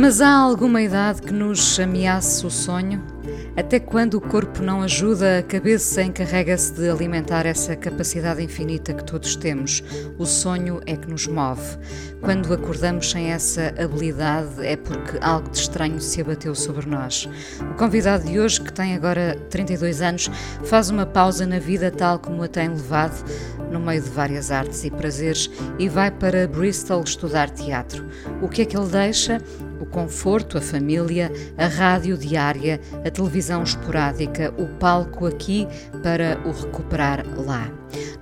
Mas há alguma idade que nos ameace o sonho? Até quando o corpo não ajuda, a cabeça encarrega-se de alimentar essa capacidade infinita que todos temos. O sonho é que nos move. Quando acordamos sem essa habilidade, é porque algo de estranho se abateu sobre nós. O convidado de hoje, que tem agora 32 anos, faz uma pausa na vida tal como a tem levado, no meio de várias artes e prazeres, e vai para Bristol estudar teatro. O que é que ele deixa? O conforto, a família, a rádio diária, a televisão esporádica, o palco aqui para o recuperar lá.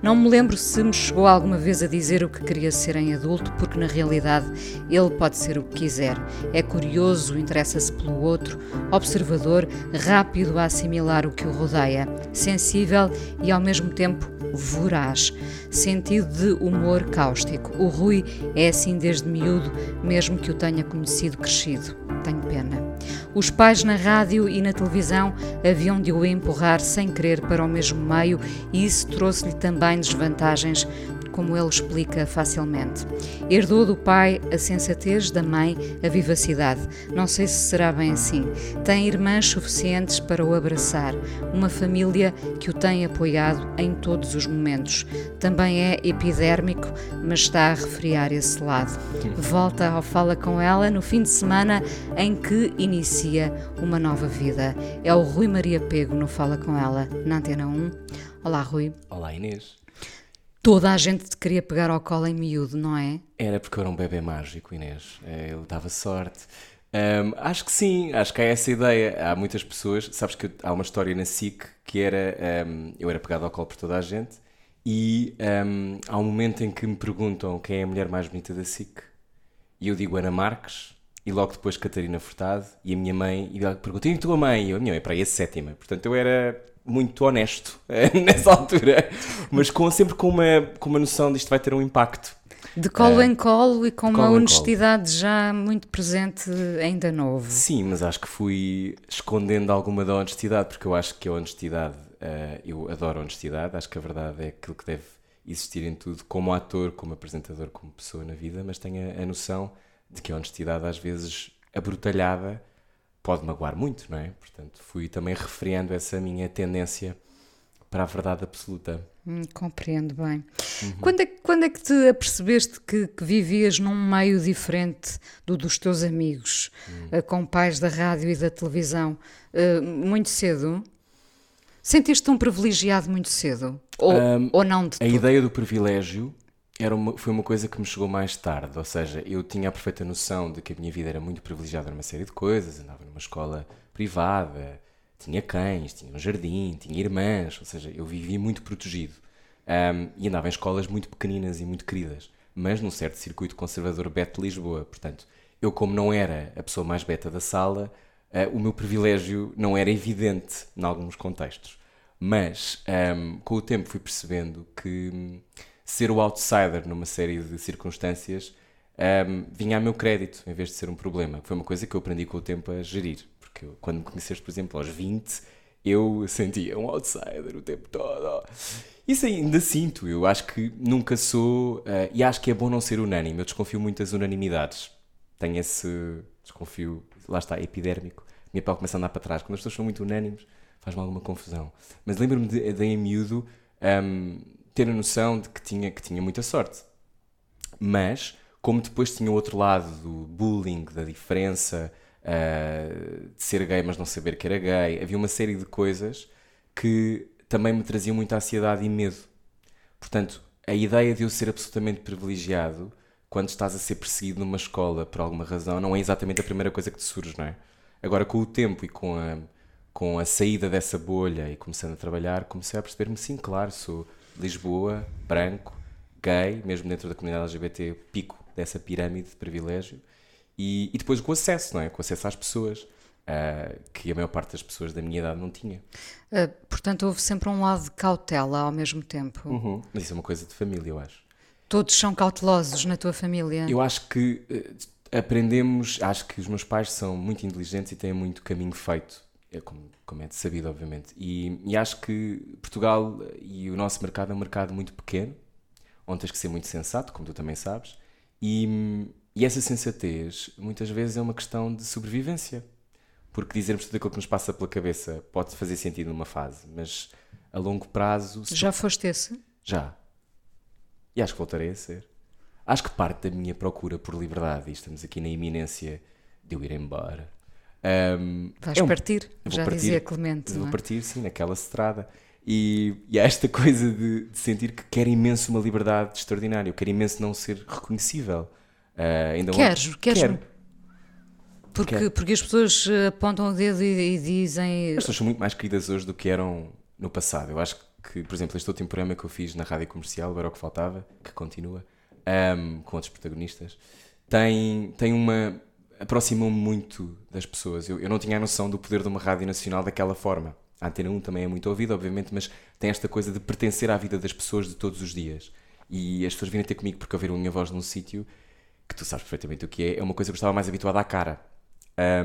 Não me lembro se me chegou alguma vez a dizer o que queria ser em adulto, porque na realidade ele pode ser o que quiser. É curioso, interessa-se pelo outro, observador, rápido a assimilar o que o rodeia, sensível e ao mesmo tempo voraz, sentido de humor cáustico. O Rui é assim desde miúdo, mesmo que o tenha conhecido crescido. Tenho pena. Os pais na rádio e na televisão haviam de o empurrar sem querer para o mesmo meio e isso trouxe-lhe também desvantagens como ele explica facilmente. Herdou do pai a sensatez, da mãe a vivacidade. Não sei se será bem assim. Tem irmãs suficientes para o abraçar, uma família que o tem apoiado em todos os momentos. Também é epidérmico, mas está a refriar esse lado. Volta ao Fala com ela no fim de semana em que inicia uma nova vida. É o Rui Maria Pego no Fala com ela, na Antena 1. Olá, Rui. Olá, Inês. Toda a gente te queria pegar ao colo em miúdo, não é? Era porque eu era um bebê mágico, Inês. É, eu dava sorte. Um, acho que sim, acho que é essa ideia. Há muitas pessoas, sabes que há uma história na SIC que era um, eu era pegado ao colo por toda a gente e um, há um momento em que me perguntam quem é a mulher mais bonita da SIC e eu digo Ana Marques e logo depois Catarina Furtado e a minha mãe e ela pergunta e a tua mãe? E eu, a minha mãe para aí a sétima. Portanto eu era muito honesto nessa altura, mas com, sempre com uma, com uma noção de isto vai ter um impacto. De colo uh, em colo e com uma honestidade já muito presente, ainda novo. Sim, mas acho que fui escondendo alguma da honestidade, porque eu acho que a honestidade, uh, eu adoro honestidade, acho que a verdade é aquilo que deve existir em tudo, como ator, como apresentador, como pessoa na vida, mas tenho a, a noção de que a honestidade às vezes abrutalhada pode magoar muito, não é? Portanto, fui também refriando essa minha tendência para a verdade absoluta. Hum, compreendo bem. Uhum. Quando, é, quando é que te apercebeste que, que, vivias num meio diferente do dos teus amigos, uhum. uh, com pais da rádio e da televisão? Uh, muito cedo? Sentiste-te um privilegiado muito cedo? Ou, um, ou não de A ideia do privilégio era uma, foi uma coisa que me chegou mais tarde, ou seja, eu tinha a perfeita noção de que a minha vida era muito privilegiada numa série de coisas, andava numa escola privada, tinha cães, tinha um jardim, tinha irmãs, ou seja, eu vivia muito protegido. Um, e andava em escolas muito pequeninas e muito queridas, mas num certo circuito conservador beta de Lisboa. Portanto, eu, como não era a pessoa mais beta da sala, uh, o meu privilégio não era evidente em alguns contextos. Mas, um, com o tempo, fui percebendo que ser o outsider numa série de circunstâncias um, vinha a meu crédito, em vez de ser um problema. Foi uma coisa que eu aprendi com o tempo a gerir. Porque eu, quando me conheceste, por exemplo, aos 20, eu sentia um outsider o tempo todo. Isso ainda sinto. Eu acho que nunca sou. Uh, e acho que é bom não ser unânime. Eu desconfio muito das unanimidades. Tenho esse. Desconfio. Lá está, epidérmico. Minha pele começa a andar para trás. Quando as pessoas são muito unânimes, faz-me alguma confusão. Mas lembro-me de, de em miúdo. Um, ter a noção de que tinha, que tinha muita sorte. Mas, como depois tinha o outro lado do bullying, da diferença, uh, de ser gay mas não saber que era gay, havia uma série de coisas que também me traziam muita ansiedade e medo. Portanto, a ideia de eu ser absolutamente privilegiado quando estás a ser perseguido numa escola por alguma razão não é exatamente a primeira coisa que te surge, não é? Agora, com o tempo e com a, com a saída dessa bolha e começando a trabalhar, comecei a perceber-me, sim, claro, sou Lisboa, branco, gay, mesmo dentro da comunidade LGBT, pico dessa pirâmide de privilégio. E, e depois com acesso, não é? Com acesso às pessoas, uh, que a maior parte das pessoas da minha idade não tinha. Uh, portanto, houve sempre um lado de cautela ao mesmo tempo. Uhum. Mas isso é uma coisa de família, eu acho. Todos são cautelosos na tua família? Eu acho que uh, aprendemos, acho que os meus pais são muito inteligentes e têm muito caminho feito, é como, como é de sabido, obviamente. E, e acho que Portugal e o nosso mercado é um mercado muito pequeno, onde tens que ser muito sensato, como tu também sabes, e, e essa sensatez muitas vezes é uma questão de sobrevivência. Porque dizermos tudo aquilo que nos passa pela cabeça pode fazer sentido numa fase, mas a longo prazo. Já foste esse? Já. E acho que voltarei a ser. Acho que parte da minha procura por liberdade, e estamos aqui na iminência de eu ir embora. Um, Vais é um, partir, já partir, dizia Clemente. Vou é? partir, sim, naquela estrada. E, e há esta coisa de, de, sentir que quero imenso uma liberdade extraordinária, eu quero imenso não ser reconhecível. Uh, ainda queres, ontem, queres. Quero. Porque, quero. porque as pessoas apontam o dedo e, e, dizem. As pessoas são muito mais queridas hoje do que eram no passado. Eu acho que, por exemplo, este último programa que eu fiz na rádio comercial, era o que faltava, que continua, um, com outros protagonistas, tem, tem uma. Aproximou-me muito das pessoas. Eu, eu não tinha a noção do poder de uma rádio nacional daquela forma. A Antena 1 também é muito ouvida, obviamente, mas tem esta coisa de pertencer à vida das pessoas de todos os dias. E as pessoas virem ter comigo porque ouviram a minha voz num sítio que tu sabes perfeitamente o que é, é uma coisa que eu estava mais habituada à cara.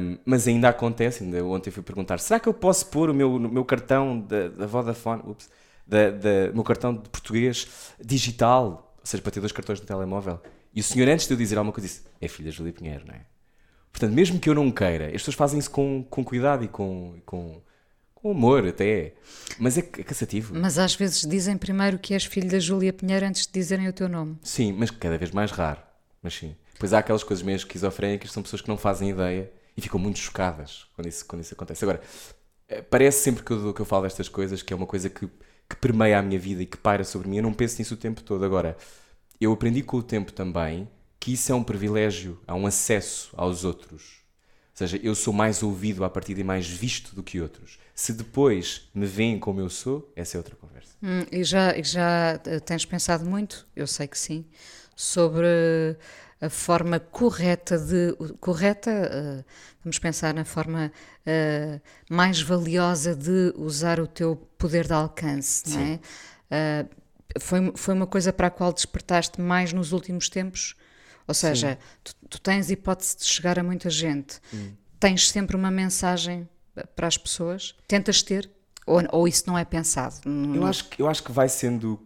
Um, mas ainda acontece, ainda ontem fui perguntar: será que eu posso pôr o meu, meu cartão da, da Vodafone, ups, da, da, meu cartão de português digital, ou seja, para ter dois cartões no telemóvel? E o senhor, antes de eu dizer alguma coisa, disse: é filha de Júlia Pinheiro, não é? Portanto, mesmo que eu não queira, as pessoas fazem isso com, com cuidado e com, com, com amor até. Mas é, é cansativo. Mas às vezes dizem primeiro que és filho da Júlia Pinheiro antes de dizerem o teu nome. Sim, mas cada vez mais raro. Mas sim. Pois há aquelas coisas meio esquizofrénicas, são pessoas que não fazem ideia e ficam muito chocadas quando isso, quando isso acontece. Agora, eh, parece sempre que eu, que eu falo destas coisas que é uma coisa que, que permeia a minha vida e que paira sobre mim. Eu não penso nisso o tempo todo. Agora, eu aprendi com o tempo também que isso é um privilégio, há um acesso aos outros. Ou seja, eu sou mais ouvido a partir de mais visto do que outros. Se depois me veem como eu sou, essa é outra conversa. Hum, e já, já eh, tens pensado muito, eu sei que sim, sobre a forma correta de. correta, uh, vamos pensar na forma uh, mais valiosa de usar o teu poder de alcance, Sim. não é? Foi, foi uma coisa para a qual despertaste mais nos últimos tempos? Ou seja, tu, tu, tens hipótese de chegar a muita gente, hum. tens sempre uma mensagem para as pessoas? Tentas ter? Ou, ou isso não é pensado? Eu acho, que, eu acho que vai sendo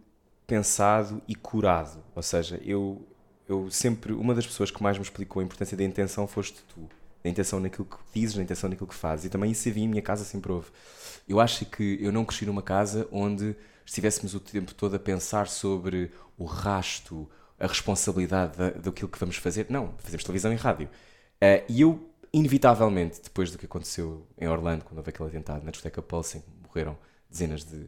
pensado e curado. Ou seja, eu, eu sempre, uma das pessoas que mais me explicou a importância da intenção foste tu. Da intenção naquilo que dizes, da intenção naquilo que fazes. E também isso havia em minha casa sempre houve. Eu acho que eu não cresci numa casa onde estivéssemos o tempo todo a pensar sobre o rasto, a responsabilidade da, daquilo que vamos fazer. Não, fazemos televisão e rádio. Uh, e eu, inevitavelmente, depois do que aconteceu em Orlando, quando houve aquele atentado na discoteca Pulse, que morreram dezenas de, uh,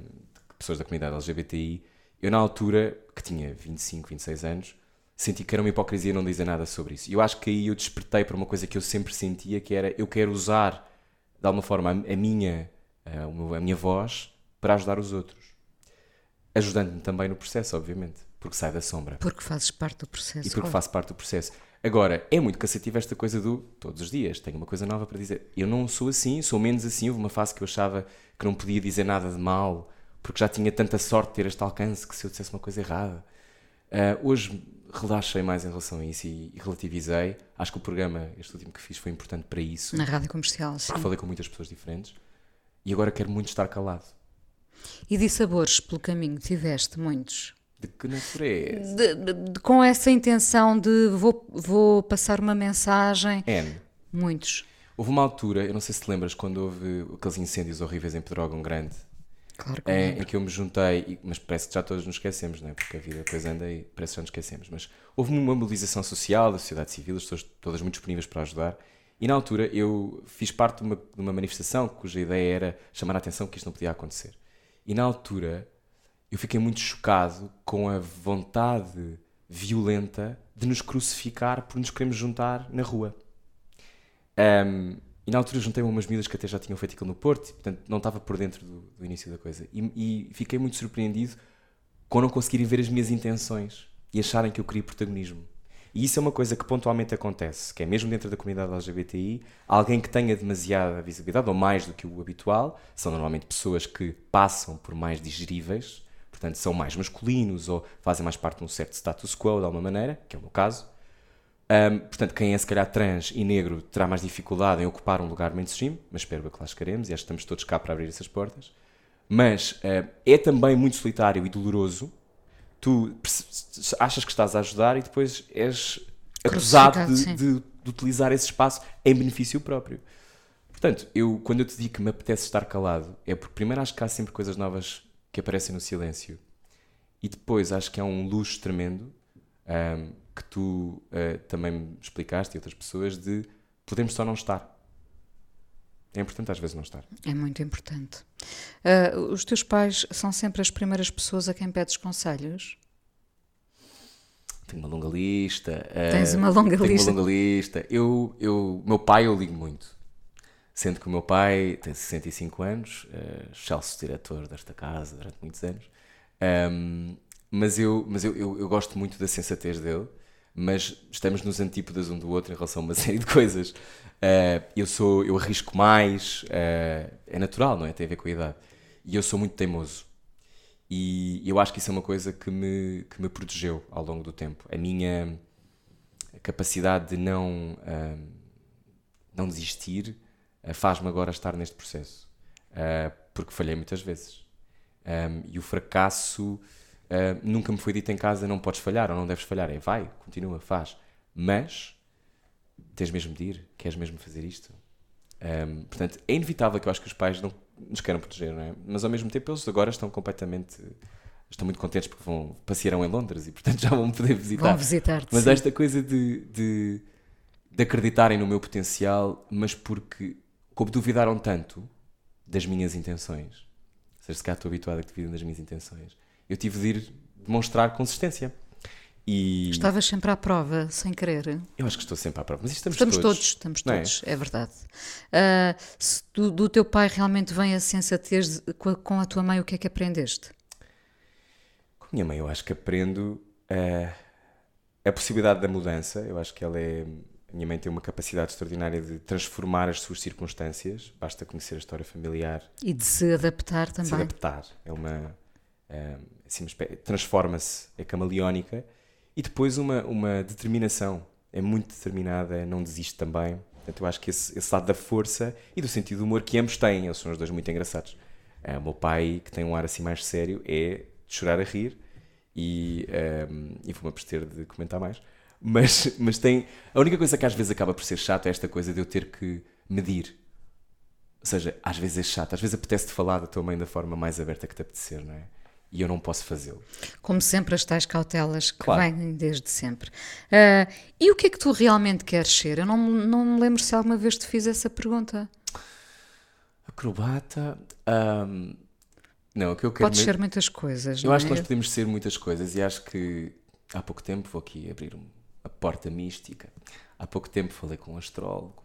de pessoas da comunidade LGBTI, eu, na altura, que tinha 25, 26 anos, senti que era uma hipocrisia não dizer nada sobre isso. E eu acho que aí eu despertei para uma coisa que eu sempre sentia, que era eu quero usar, de alguma forma, a minha, a minha voz para ajudar os outros. Ajudando-me também no processo, obviamente, porque sai da sombra. Porque fazes parte do processo. E porque faço parte do processo. Agora, é muito cansativo esta coisa do todos os dias, tenho uma coisa nova para dizer. Eu não sou assim, sou menos assim. Houve uma fase que eu achava que não podia dizer nada de mal porque já tinha tanta sorte de ter este alcance que se eu dissesse uma coisa errada. Uh, hoje relaxei mais em relação a isso e, e, relativizei. Acho que o programa, este último que fiz, foi importante para isso. Na rádio comercial, sim. Porque falei com muitas pessoas diferentes e agora quero muito estar calado. E de sabores pelo caminho tiveste muitos? De que natureza? De, de, de, com essa intenção de vou, vou passar uma mensagem. N. Muitos. Houve uma altura, eu não sei se te lembras, quando houve aqueles incêndios horríveis em Pedrógão Grande, Claro que em, em, que eu me juntei, mas parece que já todos nos esquecemos, não é? porque a vida depois anda e parece que já nos esquecemos. Mas houve uma mobilização social da sociedade civil, as pessoas todas muito disponíveis para ajudar. E na altura eu fiz parte de uma, de uma manifestação cuja ideia era chamar a atenção que isto não podia acontecer. E na altura eu fiquei muito chocado com a vontade violenta de nos crucificar por nos queremos juntar na rua. Um, e na altura juntei-me umas miúdas que até já tinham feito aquilo no Porto, portanto não estava por dentro do, do início da coisa. E, e, fiquei muito surpreendido com não conseguirem ver as minhas intenções e acharem que eu queria protagonismo. E isso é uma coisa que pontualmente acontece, que é mesmo dentro da comunidade LGBTI, alguém que tenha demasiada visibilidade, ou mais do que o habitual, são normalmente pessoas que passam por mais digeríveis, portanto são mais masculinos ou fazem mais parte de um certo status quo de alguma maneira, que é o meu caso. Um, portanto, quem é se calhar trans e negro terá mais dificuldade em ocupar um lugar mainstream, mas espero que lá chegaremos e acho que estamos todos cá para abrir essas portas. Mas uh, é também muito solitário e doloroso. Tu achas que estás a ajudar e depois és acusado de, de, de, utilizar esse espaço em benefício próprio. Portanto, eu, quando eu te digo que me apetece estar calado, é porque primeiro acho que há sempre coisas novas que aparecem no silêncio. E depois acho que há um luxo tremendo um, que tu uh, também me explicaste e outras pessoas de podemos só não estar. É importante às vezes não estar. É muito importante. Uh, os teus pais são sempre as primeiras pessoas a quem pedes conselhos? Tenho uma longa lista. Tens uma longa tenho lista? uma longa lista. Eu, eu, meu pai eu ligo muito. Sendo que o meu pai tem 65 anos, uh, excelso diretor desta casa durante muitos anos. Um, mas eu, mas eu, eu, eu, gosto muito da sensatez dele, mas estamos nos antípodas um do outro em relação a uma série de coisas. Uh, eu sou, eu arrisco mais, uh, é natural, não é? Tem a ver com a idade. E eu sou muito teimoso. E eu acho que isso é uma coisa que me, que me protegeu ao longo do tempo. A minha capacidade de não, não desistir faz-me agora estar neste processo. porque falhei muitas vezes. Um, e o fracasso Uh, nunca me foi dito em casa não podes falhar ou não deves falhar. É vai, continua, faz. Mas tens mesmo de ir, queres mesmo fazer isto. Um, portanto, é inevitável que eu acho que os pais não nos queiram proteger, não é? Mas ao mesmo tempo eles agora estão completamente. Estão muito contentes porque vão, passearam em Londres e portanto já vão poder visitar. Vão visitar-te. Mas esta coisa de, de, de acreditarem no meu potencial, mas porque, como duvidaram tanto das minhas intenções, ou seja, se cá estou habituado a que duvidem das minhas intenções, eu tive de ir demonstrar consistência. E... Estavas sempre à prova, sem querer. Eu acho que estou sempre à prova, mas estamos, estamos todos. todos. Estamos todos, é? é? verdade. Uh, se do, do, teu pai realmente vem a sensatez com a, com a, tua mãe, o que é que aprendeste? Com a minha mãe, eu acho que aprendo uh, a possibilidade da mudança. Eu acho que ela é. Minha mãe tem uma capacidade extraordinária de transformar as suas circunstâncias. Basta conhecer a história familiar. E de se adaptar também. De se adaptar. É uma assim, transforma-se, é camaleónica, e depois uma, uma determinação, é muito determinada, não desiste também. Portanto, eu acho que esse, esse lado da força e do sentido do humor que ambos têm, eles são os dois muito engraçados. Uh, o meu pai, que tem um ar assim mais sério, é de chorar a rir e, um, e vou-me abster de comentar mais. Mas, mas tem. A única coisa que às vezes acaba por ser chato é esta coisa de eu ter que medir. Ou seja, às vezes é chato, às vezes apetece-te falar da tua mãe da forma mais aberta que te apetecer, não é? e eu não posso fazê-lo. Como sempre, as tais cautelas que claro. vêm desde sempre. Uh, e o que é que tu realmente queres ser? Eu não, não me lembro se alguma vez te fiz essa pergunta. Acrobata. Um, não, o que eu quero. Pode ser muitas coisas. Eu acho é? que nós podemos ser muitas coisas e acho que há pouco tempo vou aqui abrir uma porta mística. Há pouco tempo falei com um astrólogo.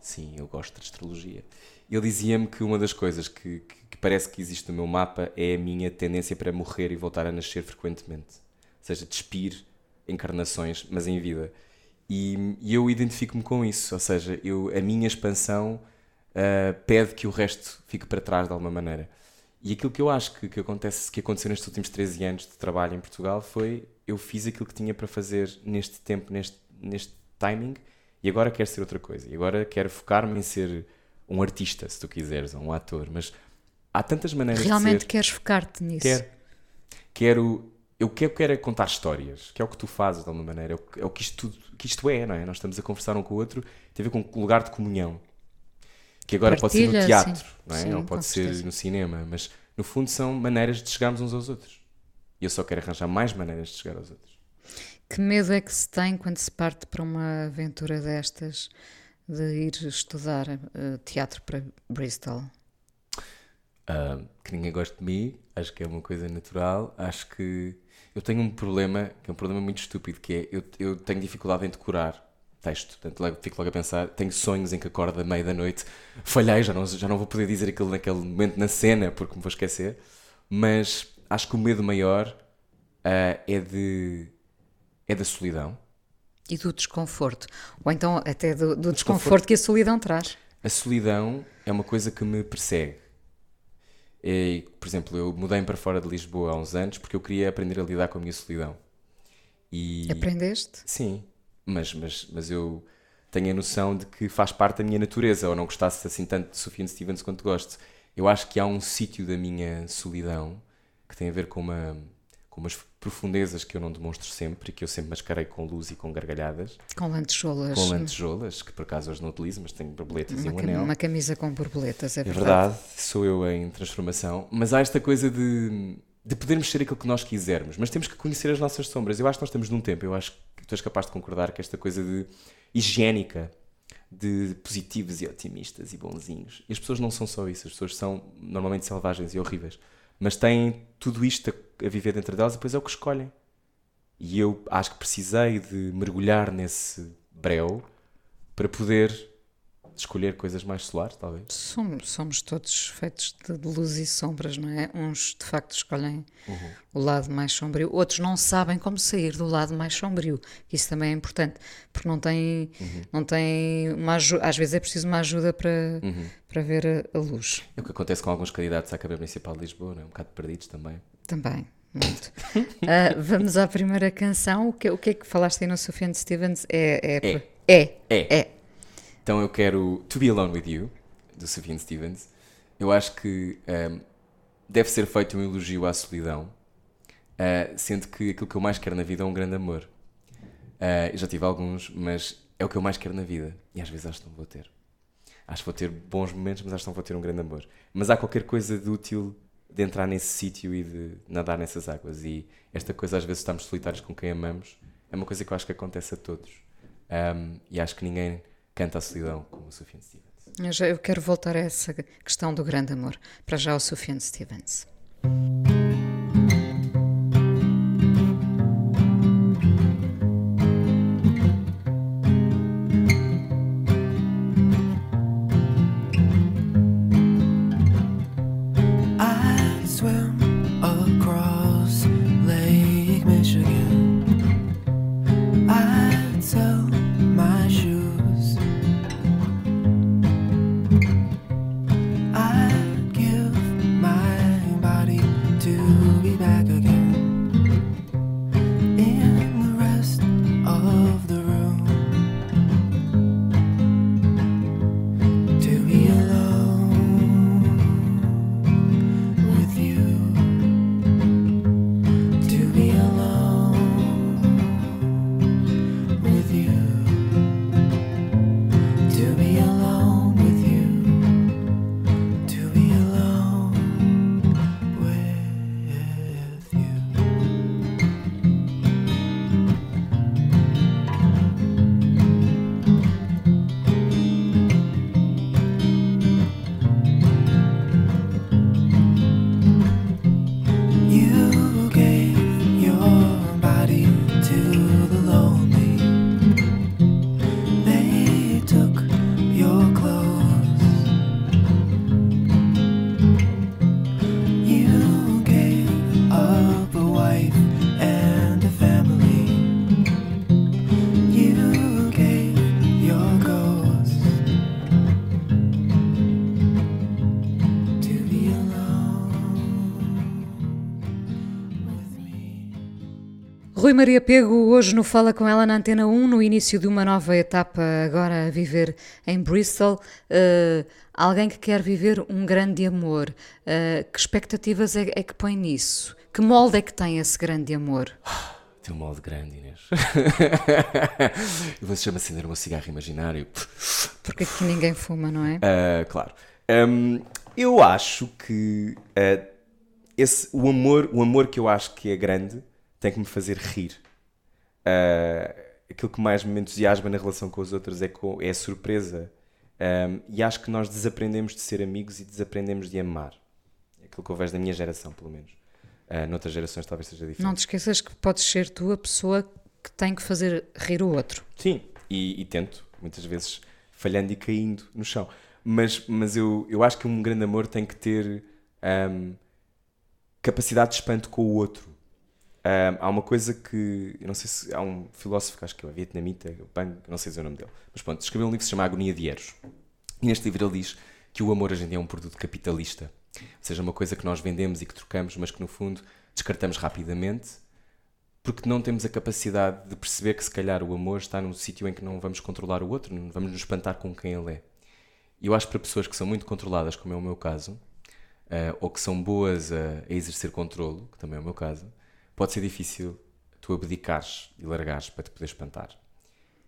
Sim, eu gosto de astrologia. Ele dizia-me que uma das coisas que, que que parece que existe no meu mapa é a minha tendência para morrer e voltar a nascer frequentemente. Ou seja, despir encarnações, mas em vida. E, e eu identifico-me com isso, ou seja, eu, a minha expansão uh, pede que o resto fique para trás de alguma maneira. E aquilo que eu acho que, que, acontece, que aconteceu nestes últimos 13 anos de trabalho em Portugal foi eu fiz aquilo que tinha para fazer neste tempo, neste, neste timing, e agora quero ser outra coisa. E agora quero focar-me em ser um artista, se tu quiseres, ou um ator. Mas há tantas maneiras Realmente de ser. queres focar-te nisso? Quero. Quero. Eu quero, quero é contar histórias, que é o que tu fazes de alguma maneira, é o, é o que, isto, que isto é, não é? Nós estamos a conversar um com o outro, tem a ver com um lugar de comunhão. Que agora Partilha, pode ser no teatro, sim. não é? Sim, Ou pode ser certeza. no cinema, mas no fundo são maneiras de chegarmos uns aos outros. E eu só quero arranjar mais maneiras de chegar aos outros. Que medo é que se tem quando se parte para uma aventura destas de ir estudar uh, teatro para Bristol? Uh, que ninguém gosta de mim, acho que é uma coisa natural. Acho que eu tenho um problema, que é um problema muito estúpido, que é eu, eu tenho dificuldade em decorar texto. Portanto, logo, fico logo a pensar, tenho sonhos em que acordo à meia da noite, falhei, já não, já não vou poder dizer aquilo naquele momento na cena, porque me vou esquecer. Mas acho que o medo maior uh, é de é da solidão. E do desconforto. Ou então até do, do desconforto que a solidão traz. A solidão é uma coisa que me persegue. E, por exemplo, eu mudei para fora de Lisboa há uns anos porque eu queria aprender a lidar com a minha solidão. E... Aprendeste? Sim, mas, mas, mas eu tenho a noção de que faz parte da minha natureza, ou não gostasse assim tanto de Sufjan Stevens quanto gosto. Eu acho que há um sítio da minha solidão que tem a ver com, uma, com umas profundezas que eu não demonstro sempre e que eu sempre mascarei com luz e com gargalhadas. Com lantejoulas. Com lantejoulas, que por acaso hoje não utilizo, mas tenho borboletas uma e um anel. Uma camisa com borboletas, é, É verdade. verdade, sou eu em transformação. Mas há esta coisa de, de podermos ser aquilo que nós quisermos, mas temos que conhecer as nossas sombras. Eu acho que nós estamos num tempo, eu acho que tu és capaz de concordar que esta coisa de higiênica, de positivos e otimistas e bonzinhos. E as pessoas não são só isso, as pessoas são normalmente selvagens e horríveis, mas têm tudo isto a, a viver dentro delas e depois é o que escolhem. E eu acho que precisei de mergulhar nesse breu para poder escolher coisas mais solares, talvez. Somos, somos todos feitos de, de luz e sombras, não é? Uns de facto escolhem Uhum. o lado mais sombrio, outros não sabem como sair do lado mais sombrio. Isso também é importante, porque não têm, Uhum. não têm uma ajuda, às vezes é preciso uma ajuda para, Uhum. para ver a, a luz. É o que acontece com alguns candidatos à Câmara Municipal de Lisboa, não é? um bocado perdidos também. Também, muito. Ah, vamos à primeira canção. O que, o que é que falaste aí no Sufjan Stevens? É. É. É. é. É. é. Então eu quero To Be Alone With You, do Sufjan Stevens. Eu acho que ehm, deve ser feito um elogio à solidão, ah, sendo que aquilo que eu mais quero na vida é um grande amor. Ah, eu já tive alguns, mas é o que eu mais quero na vida. E às vezes acho que não vou ter. Acho que vou ter bons momentos, mas acho que não vou ter um grande amor. Mas há qualquer coisa de útil de entrar nesse sítio e de nadar nessas águas. E esta coisa, às vezes, estamos solitários com quem amamos, é uma coisa que eu acho que acontece a todos. Um, e acho que ninguém canta a solidão como o Sufjan Stevens. Eu, já, eu quero voltar a essa questão do grande amor. Para já o Sufjan Stevens. Rui Maria Pego, hoje no Fala com ela na Antena 1, no início de uma nova etapa, agora a viver em Bristol. Uh, alguém que quer viver um grande amor. Uh, que expectativas é, é que põe nisso? Que molde é que tem esse grande amor? Tem um molde grande, Inês. Eu vou se acender o meu cigarro imaginário. Porque aqui ninguém fuma, não é? Ah, claro. Hum, eu acho que ah, esse, o, amor, o amor que eu acho que é grande tem que me fazer rir. Ah, aquilo que mais me entusiasma na relação com os outros é, co- é a surpresa. Um, e acho que nós desaprendemos de ser amigos e desaprendemos de amar. É aquilo que eu vejo da minha geração, pelo menos. Ah, noutras gerações talvez seja diferente. Não te esqueças que podes ser tu a pessoa que tem que fazer rir o outro. Sim, e, e tento, muitas vezes falhando e caindo no chão. Mas, mas eu, eu acho que um grande amor tem que ter ahm, capacidade de espanto com o outro. Ahm, há uma coisa que, eu não sei se, há um filósofo acho que é vietnamita, Bang, não sei dizer o nome dele, mas pronto, escreveu um livro que se chama Agonia de Eros. E neste livro ele diz que o amor hoje em dia é um produto capitalista, ou seja, uma coisa que nós vendemos e que trocamos, mas que no fundo descartamos rapidamente, porque não temos a capacidade de perceber que se calhar o amor está num sítio em que não vamos controlar o outro, não vamos nos espantar com quem ele é. E eu acho que para pessoas que são muito controladas, como é o meu caso, eh, ou que são boas a, a exercer controlo, que também é o meu caso, pode ser difícil tu abdicares e largares para te poder espantar.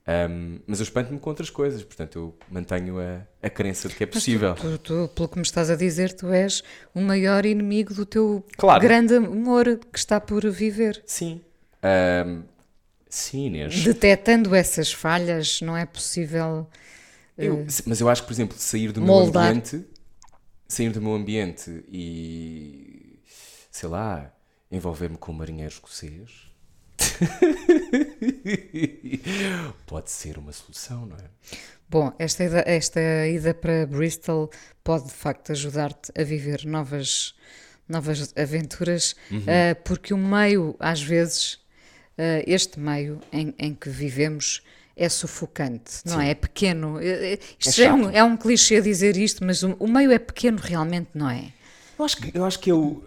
Ahm, mas eu espanto-me com outras coisas, portanto eu mantenho a, a crença de que é possível. Tu, tu, pelo que me estás a dizer, tu és o maior inimigo do teu Claro. grande amor que está por viver. Sim. Ahm, sim, Inês. Detectando essas falhas, não é possível. Eu- eh, mas eu acho que, por exemplo, sair do moldar. meu ambiente, sair do meu ambiente e, sei lá, envolver-me com um marinheiro escocês, pode ser uma solução, não é? Bom, esta ida, esta ida para Bristol pode de facto ajudar-te a viver novas, novas aventuras, Uhum. eh, porque o meio, às vezes, eh, este meio em, em que vivemos é sufocante, não Sim. é? É pequeno. Isto É já é, um, é um clichê dizer isto, mas o, o meio é pequeno realmente, não é? Eu acho que, eu acho que eu,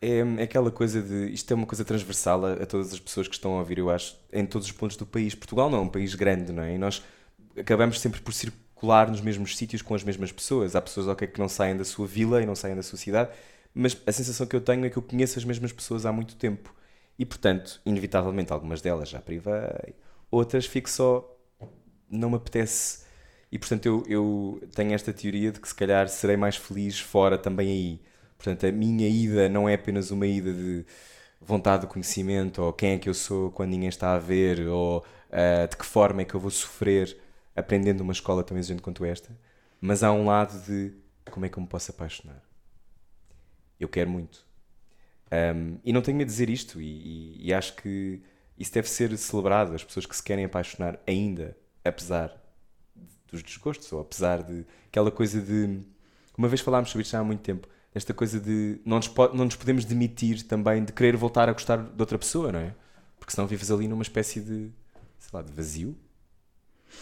é, é aquela coisa de. Isto é uma coisa transversal a, a todas as pessoas que estão a ouvir, eu acho, em todos os pontos do país. Portugal não é um país grande, não é? E nós acabamos sempre por circular nos mesmos sítios com as mesmas pessoas. Há pessoas ok, que não saem da sua vila e não saem da sua cidade, mas a sensação que eu tenho é que eu conheço as mesmas pessoas há muito tempo. E, portanto, inevitavelmente, algumas delas já privei, outras fico só. Não me apetece. E, portanto, eu, eu tenho esta teoria de que se calhar serei mais feliz fora também aí. Portanto, a minha ida não é apenas uma ida de vontade de conhecimento, ou quem é que eu sou quando ninguém está a ver, ou ah, de que forma é que eu vou sofrer aprendendo uma escola tão exigente quanto esta. Mas há um lado de como é que eu me posso apaixonar. Eu quero muito. Um, e não tenho medo de dizer isto, e, e- e acho que isso deve ser celebrado. As pessoas que se querem apaixonar ainda, apesar dos desgostos, ou apesar de aquela coisa de. Uma vez falámos sobre isto há muito tempo, esta coisa de não nos, não nos podemos demitir também de querer voltar a gostar de outra pessoa, não é? Porque senão vives ali numa espécie de, sei lá, de vazio,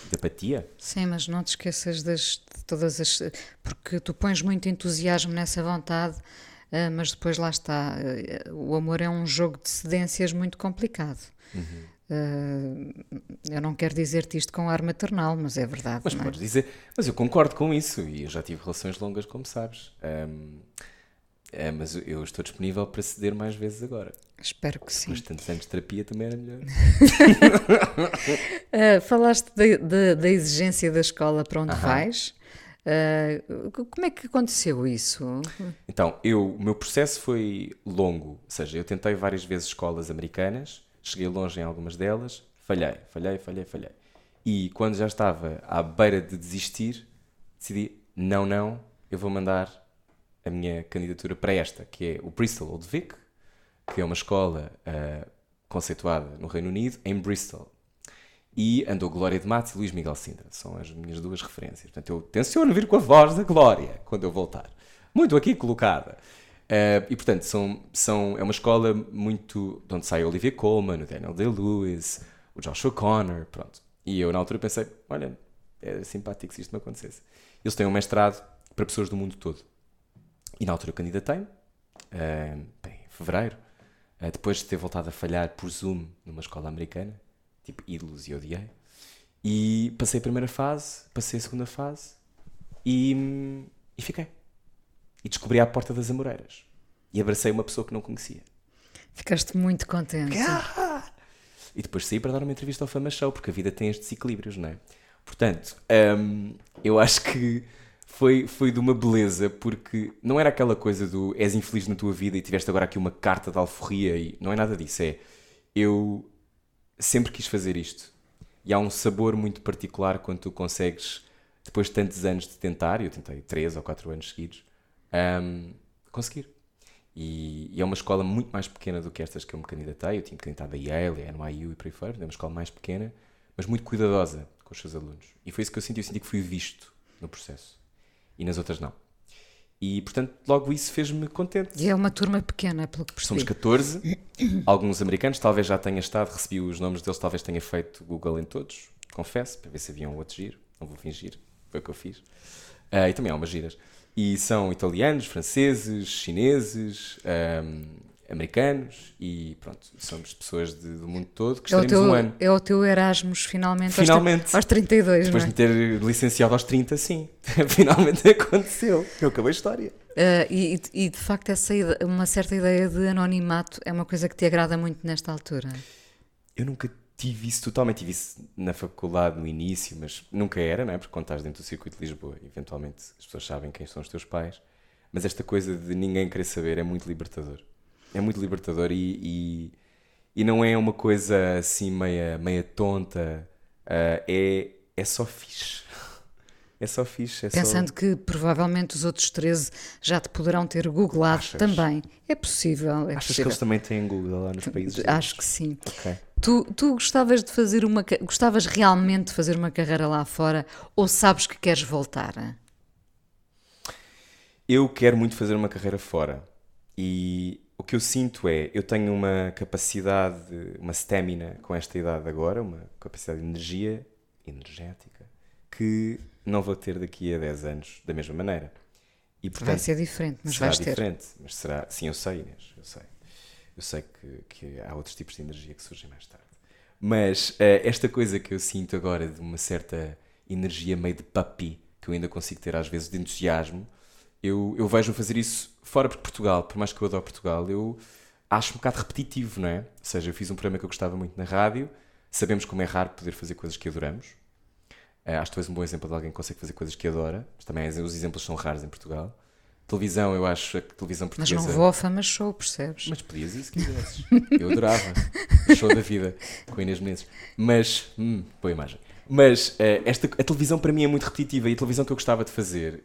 de apatia. Sim, mas não te esqueças das, de todas as. Porque tu pões muito entusiasmo nessa vontade, eh, mas depois lá está. eh, O amor é um jogo de cedências muito complicado. Eh, eu não quero dizer-te isto com ar maternal, mas é verdade. Mas não é? podes dizer, mas eu concordo com isso e eu já tive relações longas, como sabes. Ahm, é, mas eu estou disponível para ceder mais vezes agora. Espero que sim. Mas tantos anos de terapia também era melhor. Eh, falaste da, da- da exigência da escola para onde Aham. vais. Eh, como é que aconteceu isso? Então, eu, o meu processo foi longo, ou seja, eu tentei várias vezes escolas americanas, cheguei longe em algumas delas, falhei, falhei, falhei, falhei. E quando já estava à beira de desistir, decidi, não, não, eu vou mandar a minha candidatura para esta, que é o Bristol Old Vic, que é uma escola ah, conceituada no Reino Unido, em Bristol. E andou Glória de Matos e Luís Miguel Sintra. São as minhas duas referências. Portanto, eu tenciono vir com a voz da Glória quando eu voltar. Muito aqui colocada. Eh, e, portanto, são, são, é uma escola muito... de onde sai Olivia Colman, o Daniel Day-Lewis, o Joshua Connor, pronto. E eu, na altura, pensei, olha, era simpático se isto me acontecesse. Eles têm um mestrado para pessoas do mundo todo. E na altura eu candidatei-me, eh, bem, em fevereiro, eh, depois de ter voltado a falhar por Zoom numa escola americana, tipo ídolos e odiei. E passei a primeira fase, passei a segunda fase e, e fiquei. E descobri a porta das Amoreiras. E abracei uma pessoa que não conhecia. Ficaste muito contente. E depois saí para dar uma entrevista ao Fama Show, porque a vida tem estes equilíbrios, não é? Portanto, hum, eu acho que foi, foi de uma beleza, porque não era aquela coisa do és infeliz na tua vida e tiveste agora aqui uma carta de alforria, e não é nada disso. É eu sempre quis fazer isto. E há um sabor muito particular quando tu consegues, depois de tantos anos de tentar, e eu tentei 3 ou 4 anos seguidos, hum, conseguir. E, e é uma escola muito mais pequena do que estas que eu me candidatei. Eu tinha candidatado a Yale, a NYU e por aí fora. É uma escola mais pequena, mas muito cuidadosa com os seus alunos. E foi isso que eu senti. Eu senti que fui visto no processo. E nas outras não. E, portanto, logo isso fez-me contente. E é uma turma pequena, pelo que percebi. Somos 14, alguns americanos, talvez já tenha estado, recebi os nomes deles, talvez tenha feito Google em todos, confesso, para ver se havia um outro giro, não vou fingir, foi o que eu fiz. Ah, e também há umas giras. E são italianos, franceses, chineses, ahm, americanos e pronto, somos pessoas de- do mundo todo que É estaremos teu, um ano. é o teu Erasmus, finalmente, aos Finalmente. tri- aos 32, Depois não de é? me ter licenciado aos 30, sim. Finalmente aconteceu. Eu acabei a história. Ah, e, e, de facto, essa ide- uma certa ideia de anonimato é uma coisa que te agrada muito nesta altura. Eu nunca tive isso totalmente, tive isso na faculdade no início, mas nunca era, não é? Porque quando estás dentro do circuito de Lisboa, eventualmente as pessoas sabem quem são os teus pais. Mas esta coisa de ninguém querer saber é muito libertador. É muito libertador e, e, e não é uma coisa assim meia, meia tonta. ah, é, é só fixe. É só fixe. É só- Pensando que provavelmente os outros 13 já te poderão ter googlado Achas? também. É possível, é Achas que possível. eles também têm Google lá nos países? deles? Acho que sim. Ok. Tu, tu gostavas de fazer uma gostavas realmente de fazer uma carreira lá fora ou sabes que queres voltar? Eu quero muito fazer uma carreira fora e o que eu sinto é, eu tenho uma capacidade, uma stamina com esta idade agora, uma capacidade de energia energética que não vou ter daqui a 10 anos da mesma maneira. E, Vai portanto, ser diferente, mas será vais ter. diferente, mas será, sim, eu sei, Inês, eu sei. Eu sei que, que há outros tipos de energia que surgem mais tarde. Mas eh, esta coisa que eu sinto agora de uma certa energia meio de papi, que eu ainda consigo ter às vezes de entusiasmo, eu, eu vejo-me fazer isso fora porque Portugal, por mais que eu adore Portugal, eu acho um bocado repetitivo, não é? Ou seja, eu fiz um programa que eu gostava muito na rádio, sabemos como é raro poder fazer coisas que adoramos. Eh, acho que tu és um bom exemplo de alguém que consegue fazer coisas que adora, mas também os exemplos são raros em Portugal. Televisão, eu acho a televisão Mas portuguesa. não vou ao fama show, percebes? Mas podias ir se quisesses. Eu adorava. Show da vida com a Inês Menezes. Mas, hum, boa imagem. Mas eh, esta, a televisão para mim é muito repetitiva e a televisão que eu gostava de fazer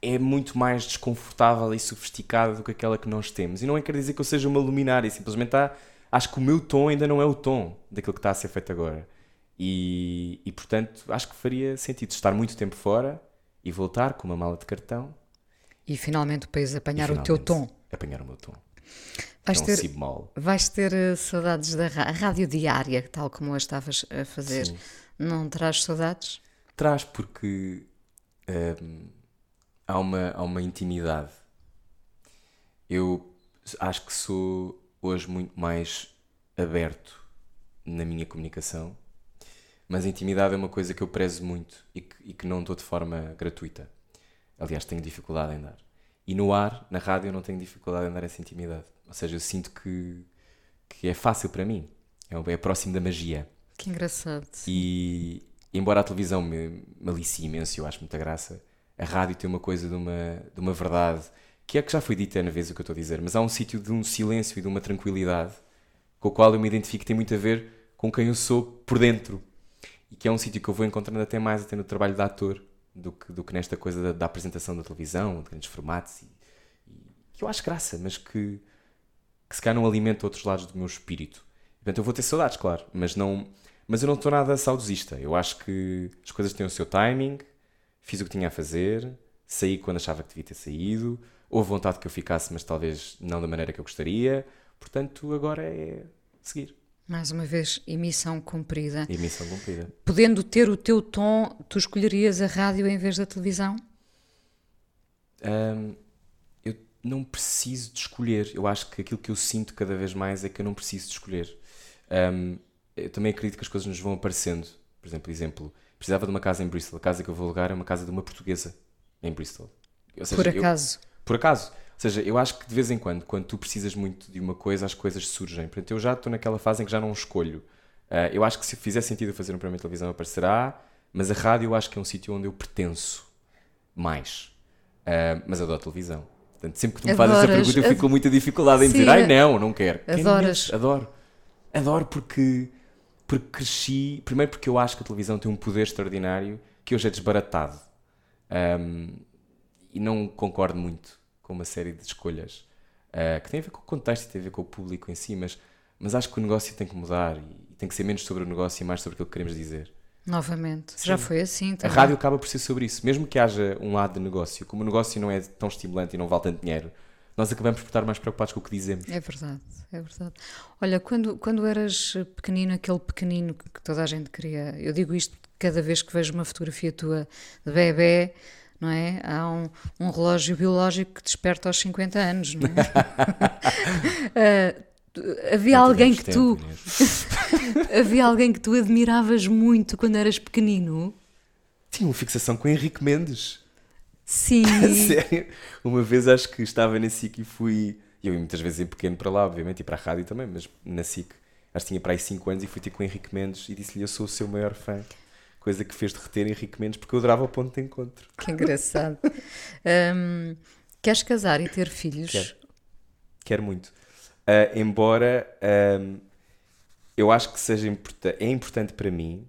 é muito mais desconfortável e sofisticada do que aquela que nós temos. E não é quer dizer que eu seja uma luminária, simplesmente há, acho que o meu tom ainda não é o tom daquilo que está a ser feito agora. E, e portanto, acho que faria sentido estar muito tempo fora e voltar com uma mala de cartão E finalmente o país apanhar o teu tom. Apanhar o meu tom. Vais é ter, vais ter eh, saudades da rádio diária, tal como a estavas a fazer. Sim. Não terás saudades? Traz porque hum, há, uma, há uma intimidade. Eu acho que sou hoje muito mais aberto na minha comunicação, mas a intimidade é uma coisa que eu prezo muito e que, e que não dou de forma gratuita. Aliás, tenho dificuldade em dar. E no ar, na rádio, eu não tenho dificuldade em dar essa intimidade. Ou seja, eu sinto que, que é fácil para mim. É, é próximo da magia. Que engraçado. E embora a televisão me, me alicie imenso, eu acho muita graça, a rádio tem uma coisa de uma, de uma verdade que é que já foi dita N vezes o que eu estou a dizer, mas há um sítio de um silêncio e de uma tranquilidade com o qual eu me identifico que tem muito a ver com quem eu sou por dentro e que é um sítio que eu vou encontrando até mais até no trabalho de ator do que, do que nesta coisa da, da apresentação da televisão, de grandes formatos e, e que eu acho graça, mas que, que se calhar não alimenta outros lados do meu espírito. Portanto, eu vou ter saudades, claro, mas não, mas eu não estou nada saudosista. Eu acho que as coisas têm o seu timing, fiz o que tinha a fazer, saí quando achava que devia ter saído, houve vontade que eu ficasse, mas talvez não da maneira que eu gostaria. Portanto, agora é seguir. Mais uma vez, emissão cumprida. E missão cumprida. Podendo ter o teu tom, tu escolherias a rádio em vez da televisão? Hum, eu não preciso de escolher. Eu acho que aquilo que eu sinto cada vez mais é que eu não preciso de escolher. Hum, eu também acredito que as coisas nos vão aparecendo. Por exemplo, exemplo, precisava de uma casa em Bristol. A casa que eu vou alugar é uma casa de uma portuguesa em Bristol. Seja, Por eu- acaso. por acaso. Ou seja, eu acho que de vez em quando, quando tu precisas muito de uma coisa, as coisas surgem. Portanto, eu já estou naquela fase em que já não escolho. Ah, eu acho que se fizer sentido fazer um programa de televisão, aparecerá, mas a rádio eu acho que é um sítio onde eu pertenço mais. Ah, mas adoro televisão. Portanto, sempre que tu me fazes essa pergunta, eu fico com muita dificuldade em Sim, dizer, ai a- não, não quero. Quem adoras. conhece, Adoro. Adoro porque, porque cresci. Primeiro, porque eu acho que a televisão tem um poder extraordinário que hoje é desbaratado. Um, e não concordo muito com uma série de escolhas uh, que têm a ver com o contexto e têm a ver com o público em si, mas, mas acho que o negócio tem que mudar e, tem que ser menos sobre o negócio e mais sobre aquilo que queremos dizer. Novamente. Já foi assim A também. rádio acaba por ser sobre isso. Mesmo que haja um lado de negócio, como o negócio não é tão estimulante e não vale tanto dinheiro, nós acabamos por estar mais preocupados com o que dizemos. É verdade, é verdade. Olha, quando, quando eras pequenino, aquele pequenino que toda a gente queria, eu digo isto cada vez que vejo uma fotografia tua de bebê, não é? Há um, um relógio biológico que desperta aos 50 anos, não é? Tu- havia Não alguém que tu tempo, havia alguém que tu admiravas muito quando eras pequenino? Tinha uma fixação com o Henrique Mendes. Sim. Sério? Uma vez acho que estava na SIC e fui. Eu ia muitas vezes em pequeno para lá, obviamente, e para a rádio também, mas na SIC acho que tinha para aí 5 anos e fui ter com o Henrique Mendes e disse-lhe: Eu sou o seu maior fã. Coisa que fez derreter Henrique Mendes porque eu adorava o ponto de encontro. Que engraçado. Hum, queres casar e ter filhos? Quero. Quero muito. Ah, embora ahm, eu acho que seja importa- é importante para mim